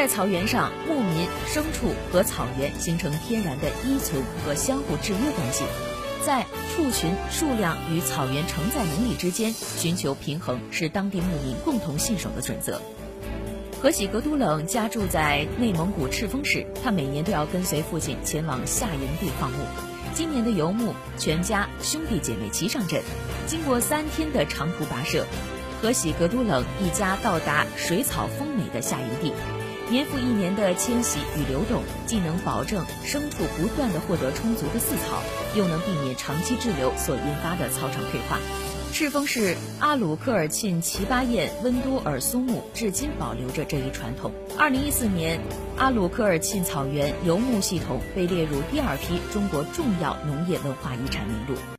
在草原上，牧民、牲畜和草原形成天然的依存和相互制约关系。在畜群数量与草原承载能力之间寻求平衡，是当地牧民共同信守的准则。何喜格都冷家住在内蒙古赤峰市，他每年都要跟随父亲前往夏营地放牧。今年的游牧，全家兄弟姐妹齐上阵，经过三天的长途跋涉，何喜格都冷一家到达水草丰美的夏营地。年复一年的迁徙与流动，既能保证牲畜不断的获得充足的饲草，又能避免长期滞留所引发的草场退化。赤峰市阿鲁科尔沁齐巴彦温多尔苏木至今保留着这一传统。二零一四年，阿鲁科尔沁草原游牧系统被列入第二批中国重要农业文化遗产名录。